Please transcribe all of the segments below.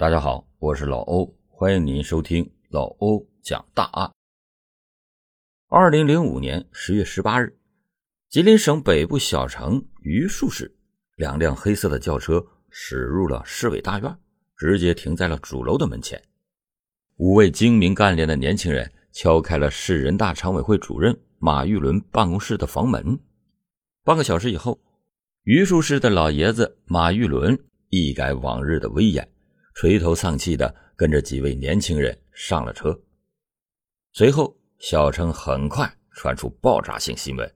大家好，我是老欧，欢迎您收听老欧讲大案。二零零五年十月十八日，吉林省北部小城榆树市，两辆黑色的轿车驶入了市委大院，直接停在了主楼的门前。五位精明干练的年轻人敲开了市人大常委会主任马玉伦办公室的房门。半个小时以后，榆树市的老爷子马玉伦一改往日的威严。垂头丧气的跟着几位年轻人上了车，随后小城很快传出爆炸性新闻：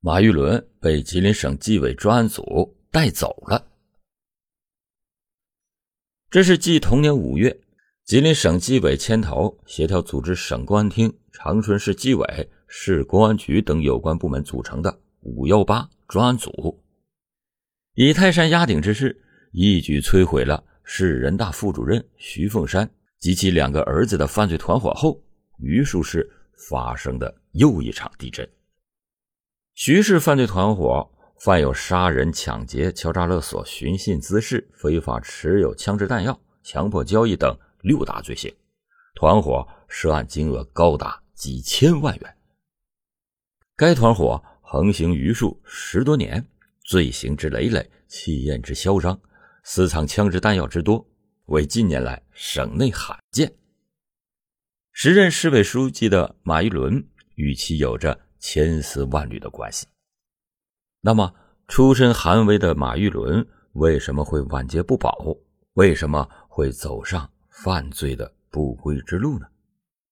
马玉伦被吉林省纪委专案组带走了。这是继同年五月吉林省纪委牵头协调组织省公安厅、长春市纪委、市公安局等有关部门组成的“五幺八”专案组，以泰山压顶之势，一举摧毁了。市人大副主任徐凤山及其两个儿子的犯罪团伙后，榆树市发生的又一场地震。徐氏犯罪团伙犯有杀人、抢劫、敲诈勒索、寻衅滋事、非法持有枪支弹药、强迫交易等六大罪行，团伙涉案金额高达几千万元。该团伙横行榆树十多年，罪行之累累，气焰之嚣张。私藏枪支弹药之多，为近年来省内罕见。时任市委书记的马玉伦与其有着千丝万缕的关系。那么，出身寒微的马玉伦为什么会晚节不保？为什么会走上犯罪的不归之路呢？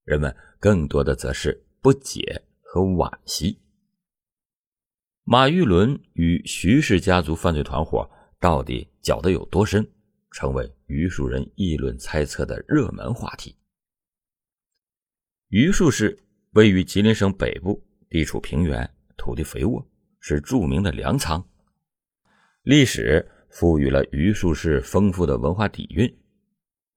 人们更多的则是不解和惋惜。马玉伦与徐氏家族犯罪团伙。到底搅得有多深，成为榆树人议论猜测的热门话题。榆树市位于吉林省北部，地处平原，土地肥沃，是著名的粮仓。历史赋予了榆树市丰富的文化底蕴。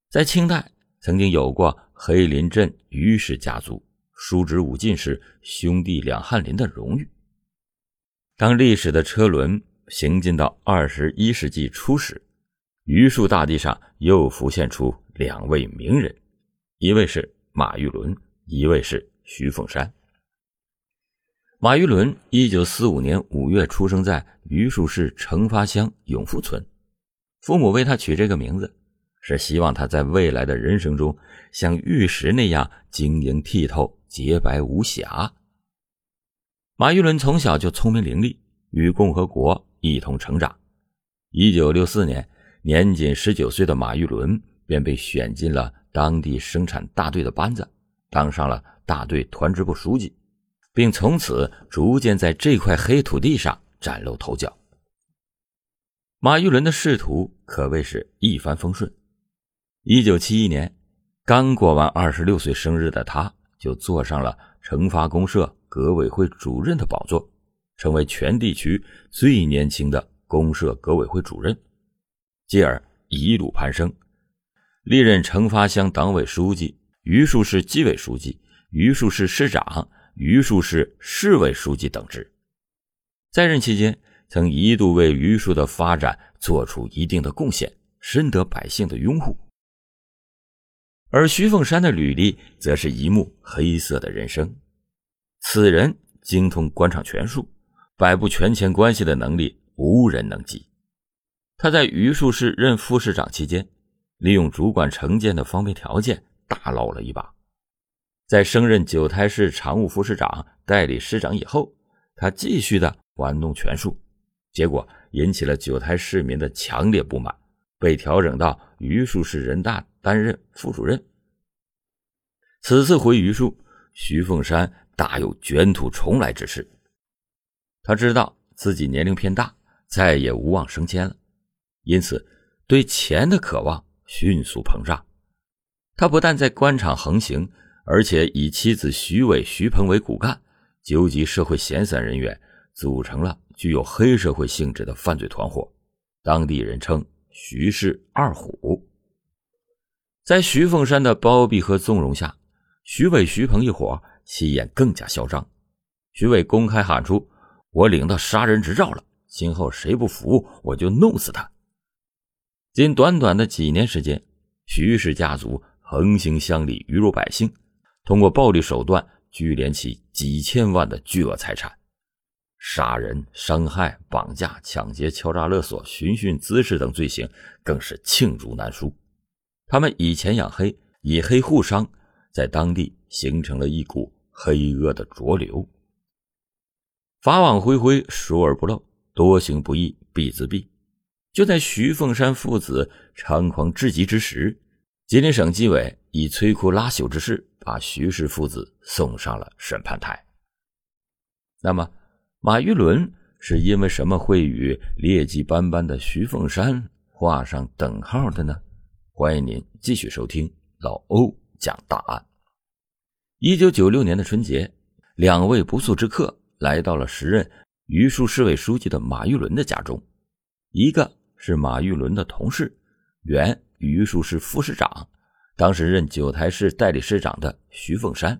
在清代，曾经有过黑林镇榆氏家族叔侄武进士兄弟两翰林的荣誉。当历史的车轮。行进到二十一世纪初时，榆树大地上又浮现出两位名人，一位是马玉伦，一位是徐凤山。马玉伦一九四五年五月出生在榆树市成发乡永福村，父母为他取这个名字，是希望他在未来的人生中像玉石那样晶莹剔透、洁白无瑕。马玉伦从小就聪明伶俐，与共和国。一同成长。一九六四年，年仅十九岁的马玉伦便被选进了当地生产大队的班子，当上了大队团支部书记，并从此逐渐在这块黑土地上崭露头角。马玉伦的仕途可谓是一帆风顺。一九七一年，刚过完二十六岁生日的他，就坐上了成发公社革委会主任的宝座。成为全地区最年轻的公社革委会主任，继而一路攀升，历任成发乡党委书记、榆树市纪委书记、榆树市市长、榆树市市委书记等职。在任期间，曾一度为榆树的发展做出一定的贡献，深得百姓的拥护。而徐凤山的履历则是一幕黑色的人生，此人精通官场权术。摆布权钱关系的能力无人能及。他在榆树市任副市长期间，利用主管城建的方便条件大捞了一把。在升任九台市常务副市长、代理市长以后，他继续的玩弄权术，结果引起了九台市民的强烈不满，被调整到榆树市人大担任副主任。此次回榆树，徐凤山大有卷土重来之势。他知道自己年龄偏大，再也无望升迁了，因此对钱的渴望迅速膨胀。他不但在官场横行，而且以妻子徐伟、徐鹏为骨干，纠集社会闲散人员，组成了具有黑社会性质的犯罪团伙，当地人称“徐氏二虎”。在徐凤山的包庇和纵容下，徐伟、徐鹏一伙气焰更加嚣张。徐伟公开喊出。我领到杀人执照了，今后谁不服，我就弄死他。仅短短的几年时间，徐氏家族横行乡里鱼肉百姓，通过暴力手段聚敛起几千万的巨额财产，杀人、伤害、绑架、抢劫、敲诈勒索、寻衅滋事等罪行更是罄竹难书。他们以钱养黑，以黑护商，在当地形成了一股黑恶的浊流。法网恢恢，疏而不漏，多行不义必自毙。就在徐凤山父子猖狂至极之时，吉林省纪委以摧枯拉朽之势，把徐氏父子送上了审判台。那么，马玉伦是因为什么会与劣迹斑斑的徐凤山画上等号的呢？欢迎您继续收听老欧讲大案。一九九六年的春节，两位不速之客。来到了时任榆树市委书记的马玉伦的家中，一个是马玉伦的同事，原榆树市副市长，当时任九台市代理市长的徐凤山；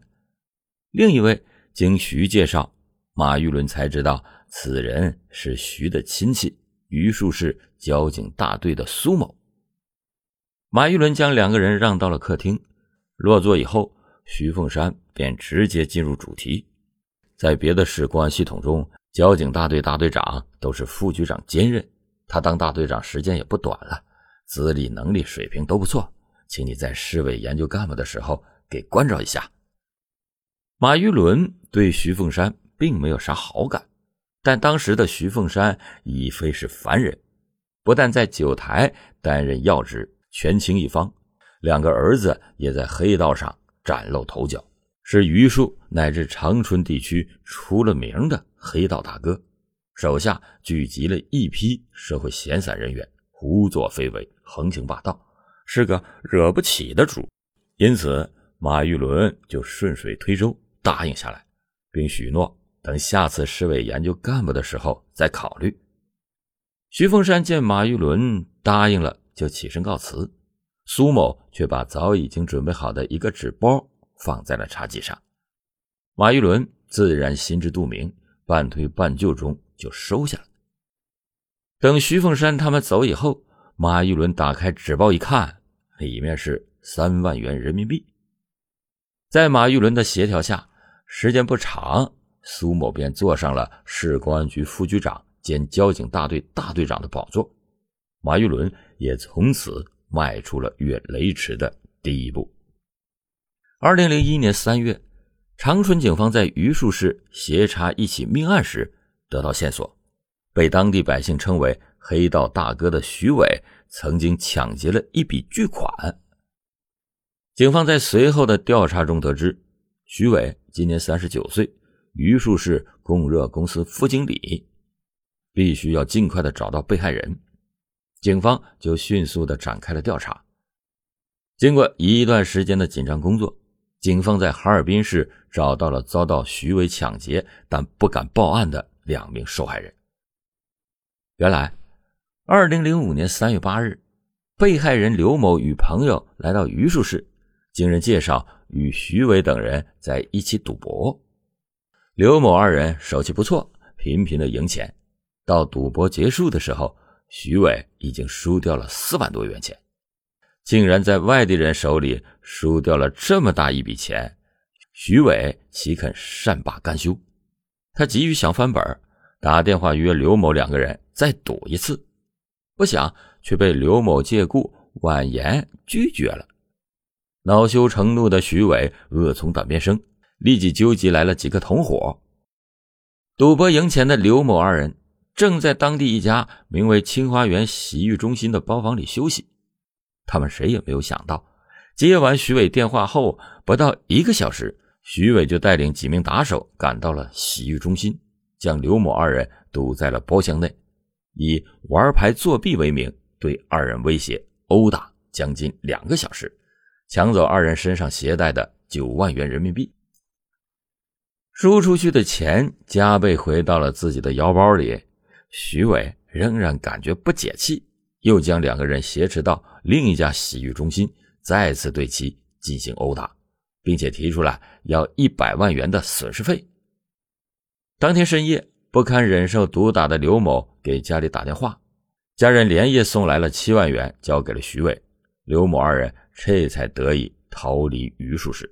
另一位经徐介绍，马玉伦才知道此人是徐的亲戚，榆树市交警大队的苏某。马玉伦将两个人让到了客厅，落座以后，徐凤山便直接进入主题。在别的市公安系统中，交警大队大队长都是副局长兼任。他当大队长时间也不短了，资历、能力、水平都不错，请你在市委研究干部的时候给关照一下。马玉伦对徐凤山并没有啥好感，但当时的徐凤山已非是凡人，不但在九台担任要职，权倾一方，两个儿子也在黑道上崭露头角。是榆树乃至长春地区出了名的黑道大哥，手下聚集了一批社会闲散人员，胡作非为，横行霸道，是个惹不起的主。因此，马玉伦就顺水推舟答应下来，并许诺等下次市委研究干部的时候再考虑。徐凤山见马玉伦答应了，就起身告辞。苏某却把早已经准备好的一个纸包。放在了茶几上，马玉伦自然心知肚明，半推半就中就收下了。等徐凤山他们走以后，马玉伦打开纸包一看，里面是三万元人民币。在马玉伦的协调下，时间不长，苏某便坐上了市公安局副局长兼交警大队大队长的宝座，马玉伦也从此迈出了越雷池的第一步。二零零一年三月，长春警方在榆树市协查一起命案时，得到线索，被当地百姓称为“黑道大哥”的徐伟曾经抢劫了一笔巨款。警方在随后的调查中得知，徐伟今年三十九岁，榆树市供热公司副经理，必须要尽快的找到被害人。警方就迅速的展开了调查。经过一段时间的紧张工作。警方在哈尔滨市找到了遭到徐伟抢劫但不敢报案的两名受害人。原来，二零零五年三月八日，被害人刘某与朋友来到榆树市，经人介绍与徐伟等人在一起赌博。刘某二人手气不错，频频的赢钱。到赌博结束的时候，徐伟已经输掉了四万多元钱。竟然在外地人手里输掉了这么大一笔钱，徐伟岂肯善罢甘休？他急于想翻本，打电话约刘某两个人再赌一次，不想却被刘某借故婉言拒绝了。恼羞成怒的徐伟恶从胆边生，立即纠集来了几个同伙。赌博赢钱的刘某二人正在当地一家名为“清华园洗浴中心”的包房里休息。他们谁也没有想到，接完徐伟电话后不到一个小时，徐伟就带领几名打手赶到了洗浴中心，将刘某二人堵在了包厢内，以玩牌作弊为名，对二人威胁殴打将近两个小时，抢走二人身上携带的九万元人民币。输出去的钱加倍回到了自己的腰包里，徐伟仍然感觉不解气。又将两个人挟持到另一家洗浴中心，再次对其进行殴打，并且提出来要一百万元的损失费。当天深夜，不堪忍受毒打的刘某给家里打电话，家人连夜送来了七万元，交给了徐伟，刘某二人这才得以逃离榆树市。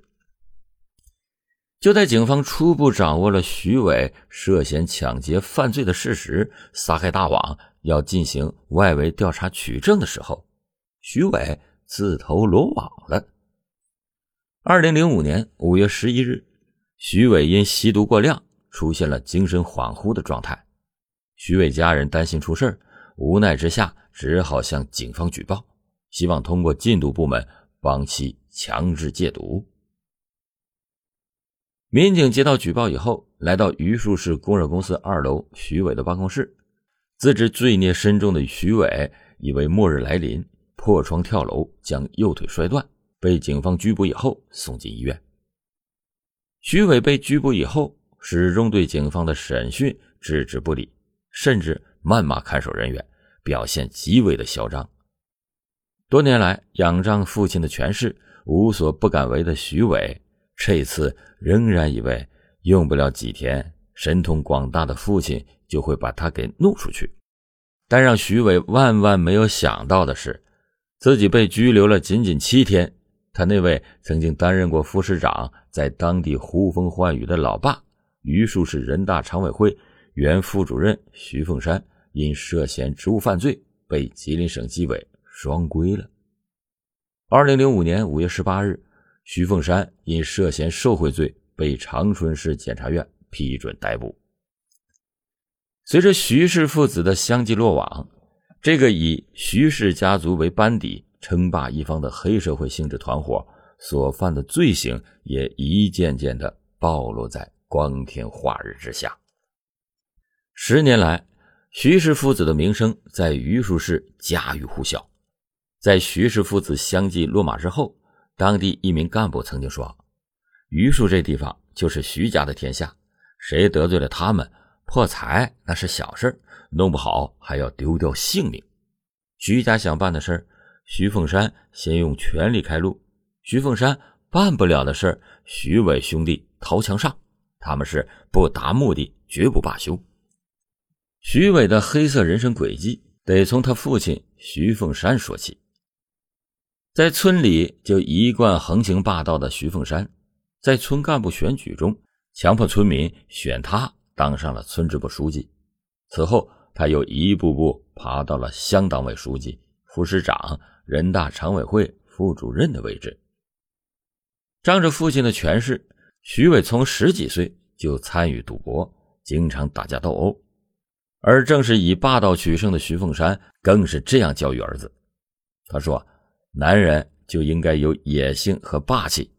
就在警方初步掌握了徐伟涉嫌抢劫犯罪的事实，撒开大网要进行外围调查取证的时候，徐伟自投罗网了。二零零五年五月十一日，徐伟因吸毒过量，出现了精神恍惚的状态。徐伟家人担心出事无奈之下，只好向警方举报，希望通过禁毒部门帮其强制戒毒。民警接到举报以后，来到榆树市供热公司二楼徐伟的办公室。自知罪孽深重的徐伟以为末日来临，破窗跳楼，将右腿摔断，被警方拘捕以后送进医院。徐伟被拘捕以后，始终对警方的审讯置之不理，甚至谩骂看守人员，表现极为的嚣张。多年来仰仗父亲的权势，无所不敢为的徐伟。这次仍然以为用不了几天，神通广大的父亲就会把他给弄出去。但让徐伟万万没有想到的是，自己被拘留了仅仅七天，他那位曾经担任过副市长，在当地呼风唤雨的老爸，榆树市人大常委会原副主任徐凤山，因涉嫌职务犯罪，被吉林省纪委双规了。二零零五年五月十八日。徐凤山因涉嫌受贿罪被长春市检察院批准逮捕。随着徐氏父子的相继落网，这个以徐氏家族为班底称霸一方的黑社会性质团伙所犯的罪行也一件件的暴露在光天化日之下。十年来，徐氏父子的名声在榆树市家喻户晓。在徐氏父子相继落马之后，当地一名干部曾经说：“榆树这地方就是徐家的天下，谁得罪了他们，破财那是小事，弄不好还要丢掉性命。徐家想办的事徐凤山先用权力开路；徐凤山办不了的事徐伟兄弟掏枪上。他们是不达目的绝不罢休。徐伟的黑色人生轨迹，得从他父亲徐凤山说起。”在村里就一贯横行霸道的徐凤山，在村干部选举中强迫村民选他当上了村支部书记。此后，他又一步步爬到了乡党委书记、副市长、人大常委会副主任的位置。仗着父亲的权势，徐伟从十几岁就参与赌博，经常打架斗殴。而正是以霸道取胜的徐凤山，更是这样教育儿子。他说。男人就应该有野性和霸气，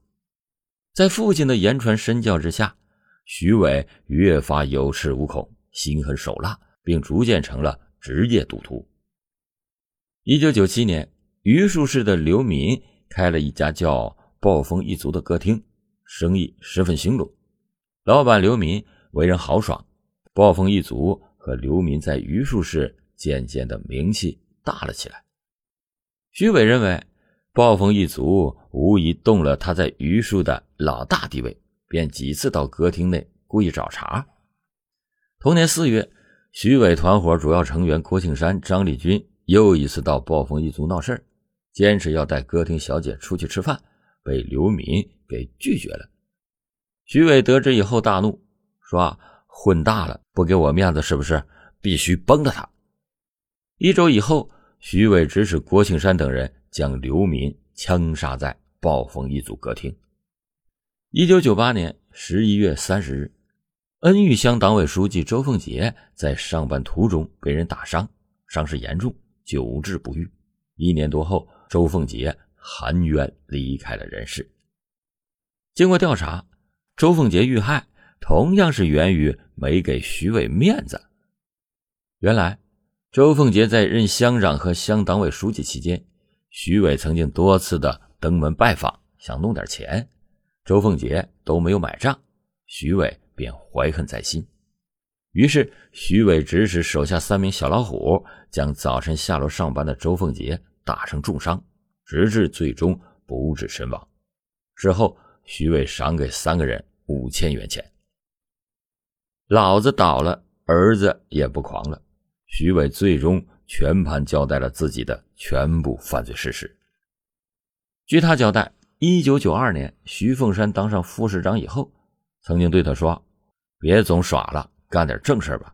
在父亲的言传身教之下，徐伟越发有恃无恐，心狠手辣，并逐渐成了职业赌徒。一九九七年，榆树市的刘民开了一家叫“暴风一族”的歌厅，生意十分兴隆。老板刘民为人豪爽，暴风一族和刘民在榆树市渐渐的名气大了起来。徐伟认为，暴风一族无疑动了他在榆树的老大地位，便几次到歌厅内故意找茬。同年四月，徐伟团伙主要成员郭庆山、张立军又一次到暴风一族闹事坚持要带歌厅小姐出去吃饭，被刘敏给拒绝了。徐伟得知以后大怒，说：“混大了，不给我面子是不是？必须崩了他！”一周以后。徐伟指使郭庆山等人将刘民枪杀在暴风一族歌厅。一九九八年十一月三十日，恩玉乡党委书记周凤杰在上班途中被人打伤，伤势严重，久治不愈。一年多后，周凤杰含冤离开了人世。经过调查，周凤杰遇害同样是源于没给徐伟面子。原来。周凤杰在任乡长和乡党委书记期间，徐伟曾经多次的登门拜访，想弄点钱，周凤杰都没有买账，徐伟便怀恨在心。于是，徐伟指使手下三名小老虎，将早晨下楼上班的周凤杰打成重伤，直至最终不治身亡。之后，徐伟赏给三个人五千元钱。老子倒了，儿子也不狂了。徐伟最终全盘交代了自己的全部犯罪事实。据他交代，一九九二年徐凤山当上副市长以后，曾经对他说：“别总耍了，干点正事吧。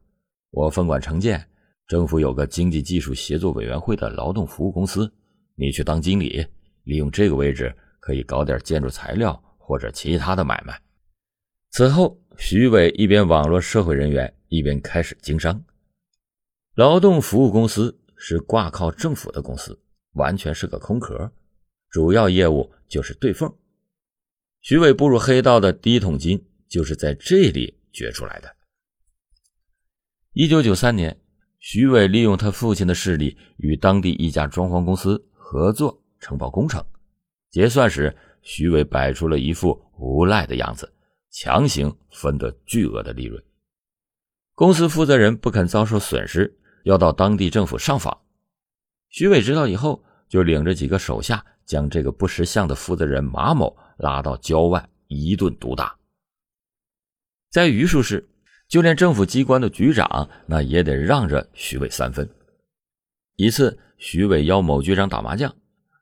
我分管城建，政府有个经济技术协作委员会的劳动服务公司，你去当经理，利用这个位置可以搞点建筑材料或者其他的买卖。”此后，徐伟一边网络社会人员，一边开始经商。劳动服务公司是挂靠政府的公司，完全是个空壳。主要业务就是对缝。徐伟步入黑道的第一桶金就是在这里掘出来的。一九九三年，徐伟利用他父亲的势力，与当地一家装潢公司合作承包工程。结算时，徐伟摆出了一副无赖的样子，强行分得巨额的利润。公司负责人不肯遭受损失，要到当地政府上访。徐伟知道以后，就领着几个手下。将这个不识相的负责人马某拉到郊外一顿毒打。在榆树市，就连政府机关的局长那也得让着徐伟三分。一次，徐伟邀某局长打麻将，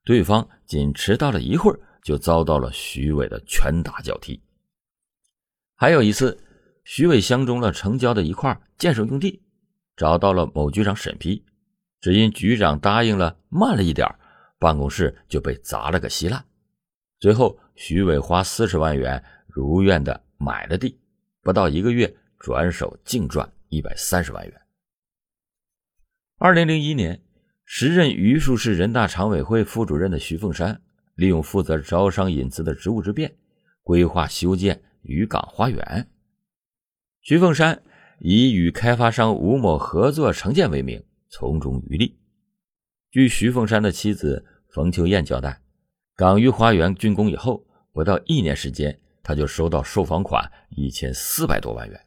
对方仅迟到了一会儿，就遭到了徐伟的拳打脚踢。还有一次，徐伟相中了城郊的一块建设用地，找到了某局长审批，只因局长答应了慢了一点办公室就被砸了个稀烂，最后徐伟花四十万元如愿的买了地，不到一个月转手净赚一百三十万元。二零零一年，时任榆树市人大常委会副主任的徐凤山，利用负责招商引资的职务之便，规划修建渔港花园。徐凤山以与开发商吴某合作承建为名，从中渔利。据徐凤山的妻子冯秋燕交代，港鱼花园竣工以后，不到一年时间，他就收到售房款一千四百多万元。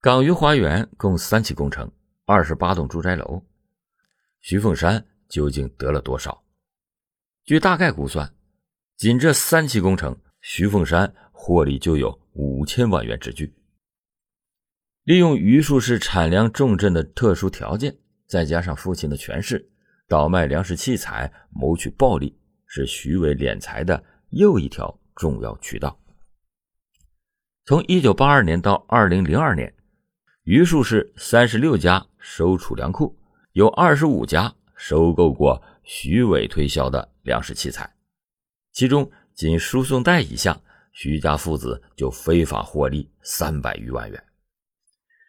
港鱼花园共三期工程，二十八栋住宅楼，徐凤山究竟得了多少？据大概估算，仅这三期工程，徐凤山获利就有五千万元之巨。利用榆树市产粮重镇的特殊条件，再加上父亲的权势。倒卖粮食器材谋取暴利，是徐伟敛财的又一条重要渠道。从一九八二年到二零零二年，榆树市三十六家收储粮库，有二十五家收购过徐伟推销的粮食器材，其中仅输送带一项，徐家父子就非法获利三百余万元。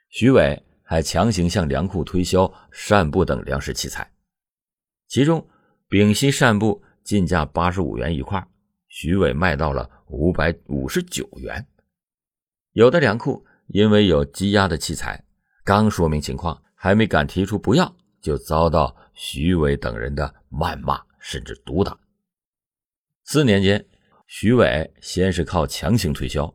徐伟还强行向粮库推销扇布等粮食器材。其中，丙烯扇布进价八十五元一块，徐伟卖到了五百五十九元。有的粮库因为有积压的器材，刚说明情况，还没敢提出不要，就遭到徐伟等人的谩骂甚至毒打。四年间，徐伟先是靠强行推销，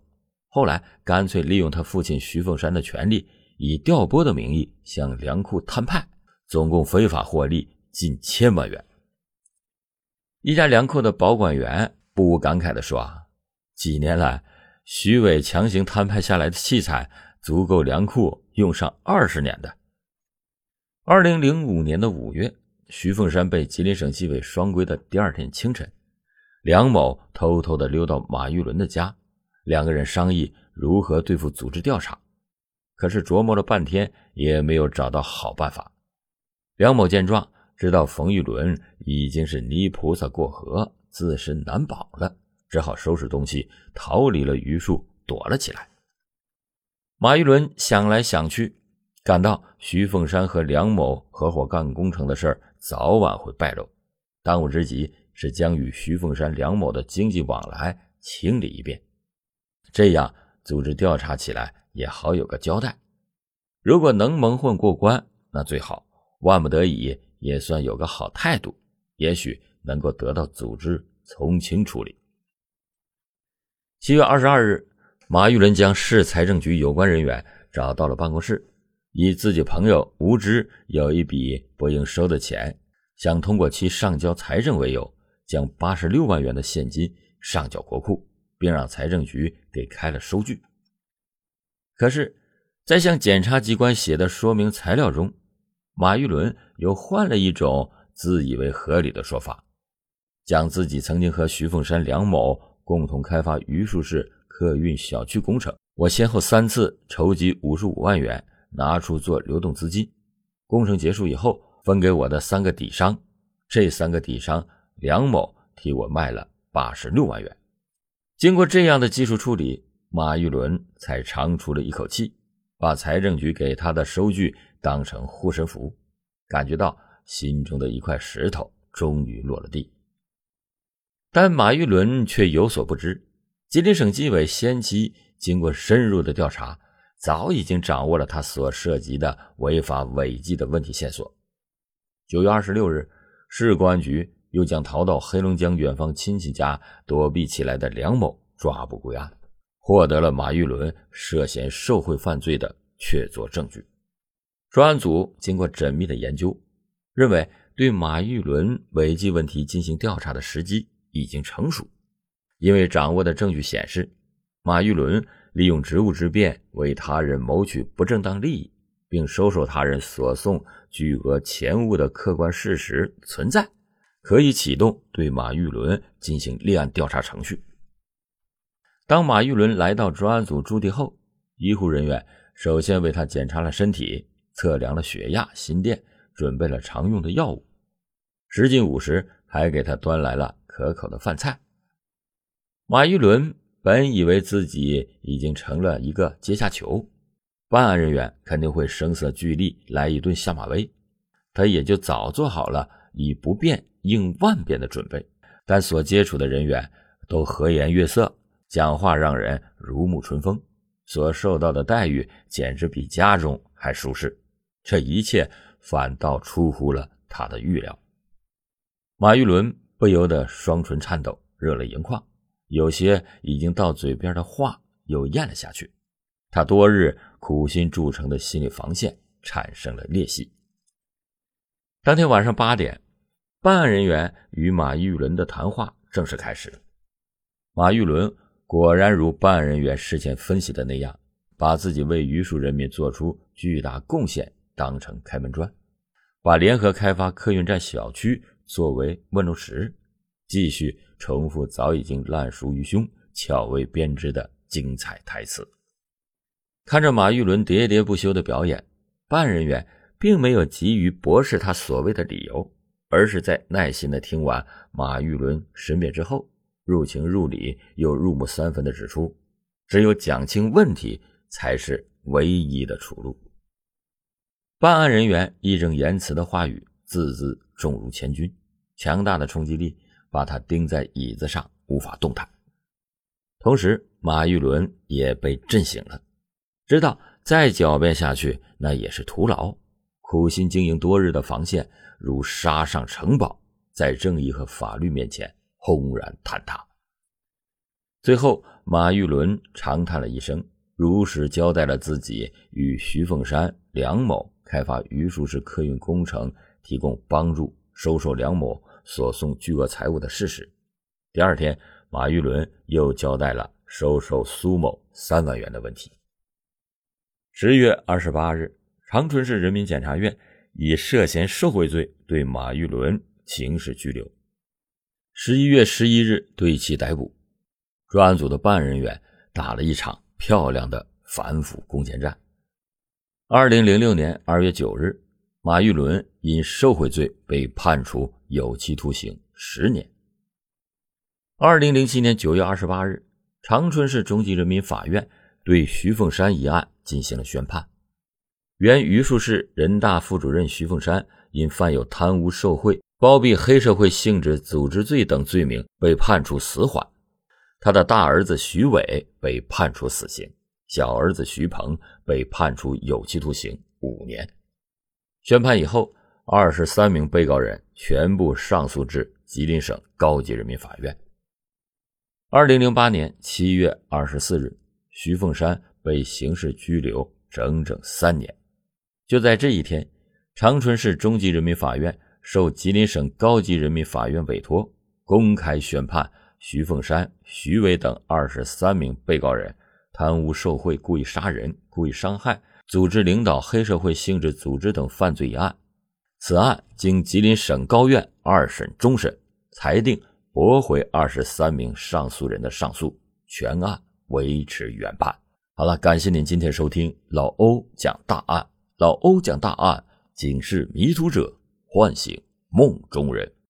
后来干脆利用他父亲徐凤山的权利，以调拨的名义向粮库摊派，总共非法获利。近千万元。一家粮库的保管员不无感慨地说：“啊，几年来，徐伟强行摊派下来的器材，足够粮库用上二十年的。”二零零五年的五月，徐凤山被吉林省纪委双规的第二天清晨，梁某偷偷的溜到马玉伦的家，两个人商议如何对付组织调查，可是琢磨了半天也没有找到好办法。梁某见状。知道冯玉伦已经是泥菩萨过河，自身难保了，只好收拾东西逃离了榆树，躲了起来。马玉伦想来想去，感到徐凤山和梁某合伙干工程的事儿早晚会败露，当务之急是将与徐凤山、梁某的经济往来清理一遍，这样组织调查起来也好有个交代。如果能蒙混过关，那最好；万不得已。也算有个好态度，也许能够得到组织从轻处理。七月二十二日，马玉伦将市财政局有关人员找到了办公室，以自己朋友吴知有一笔不应收的钱，想通过其上交财政为由，将八十六万元的现金上缴国库，并让财政局给开了收据。可是，在向检察机关写的说明材料中，马玉伦又换了一种自以为合理的说法，将自己曾经和徐凤山、梁某共同开发榆树市客运小区工程，我先后三次筹集五十五万元，拿出做流动资金。工程结束以后，分给我的三个底商，这三个底商，梁某替我卖了八十六万元。经过这样的技术处理，马玉伦才长出了一口气，把财政局给他的收据当成护身符，感觉到心中的一块石头终于落了地。但马玉伦却有所不知，吉林省纪委先期经过深入的调查。早已经掌握了他所涉及的违法违纪的问题线索。九月二十六日，市公安局又将逃到黑龙江远方亲戚家躲避起来的梁某抓捕归案，获得了马玉伦涉嫌受贿犯罪的确凿证据。专案组经过缜密的研究，认为对马玉伦违纪问题进行调查的时机已经成熟，因为掌握的证据显示，马玉伦。利用职务之便为他人谋取不正当利益，并收受他人所送巨额钱物的客观事实存在，可以启动对马玉伦进行立案调查程序。当马玉伦来到专案组驻地后，医护人员首先为他检查了身体，测量了血压、心电，准备了常用的药物。时进午时，还给他端来了可口的饭菜。马玉伦。本以为自己已经成了一个阶下囚，办案人员肯定会声色俱厉来一顿下马威，他也就早做好了以不变应万变的准备。但所接触的人员都和颜悦色，讲话让人如沐春风，所受到的待遇简直比家中还舒适。这一切反倒出乎了他的预料。马玉伦不由得双唇颤抖，热泪盈眶。有些已经到嘴边的话又咽了下去，他多日苦心铸成的心理防线产生了裂隙。当天晚上八点，办案人员与马玉伦的谈话正式开始。马玉伦果然如办案人员事前分析的那样，把自己为榆树人民做出巨大贡献当成开门砖，把联合开发客运站小区作为问路石，继续。重复早已经烂熟于胸、巧为编织的精彩台词。看着马玉伦喋喋不休的表演，办案人员并没有急于驳斥他所谓的理由，而是在耐心的听完马玉伦申辩之后，入情入理又入木三分的指出，只有讲清问题才是唯一的出路。办案人员义正言辞的话语，字字重如千钧，强大的冲击力。把他钉在椅子上，无法动弹。同时，马玉伦也被震醒了，知道再狡辩下去那也是徒劳。苦心经营多日的防线，如沙上城堡，在正义和法律面前轰然坍塌。最后，马玉伦长叹了一声，如实交代了自己与徐凤山、梁某开发榆树市客运工程，提供帮助，收受梁某。所送巨额财物的事实。第二天，马玉伦又交代了收受苏某三万元的问题。十月二十八日，长春市人民检察院以涉嫌受贿罪对马玉伦刑事拘留。十一月十一日，对其逮捕。专案组的办案人员打了一场漂亮的反腐攻坚战。二零零六年二月九日，马玉伦因受贿罪被判处。有期徒刑十年。二零零七年九月二十八日，长春市中级人民法院对徐凤山一案进行了宣判。原榆树市人大副主任徐凤山因犯有贪污受贿、包庇黑社会性质组织罪等罪名，被判处死缓。他的大儿子徐伟被判处死刑，小儿子徐鹏被判处有期徒刑五年。宣判以后。二十三名被告人全部上诉至吉林省高级人民法院。二零零八年七月二十四日，徐凤山被刑事拘留整整三年。就在这一天，长春市中级人民法院受吉林省高级人民法院委托，公开宣判徐凤山、徐伟等二十三名被告人贪污受贿、故意杀人、故意伤害、组织领导黑社会性质组织等犯罪一案。此案经吉林省高院二审终审，裁定驳回二十三名上诉人的上诉，全案维持原判。好了，感谢您今天收听老欧讲大案。老欧讲大案，警示迷途者，唤醒梦中人。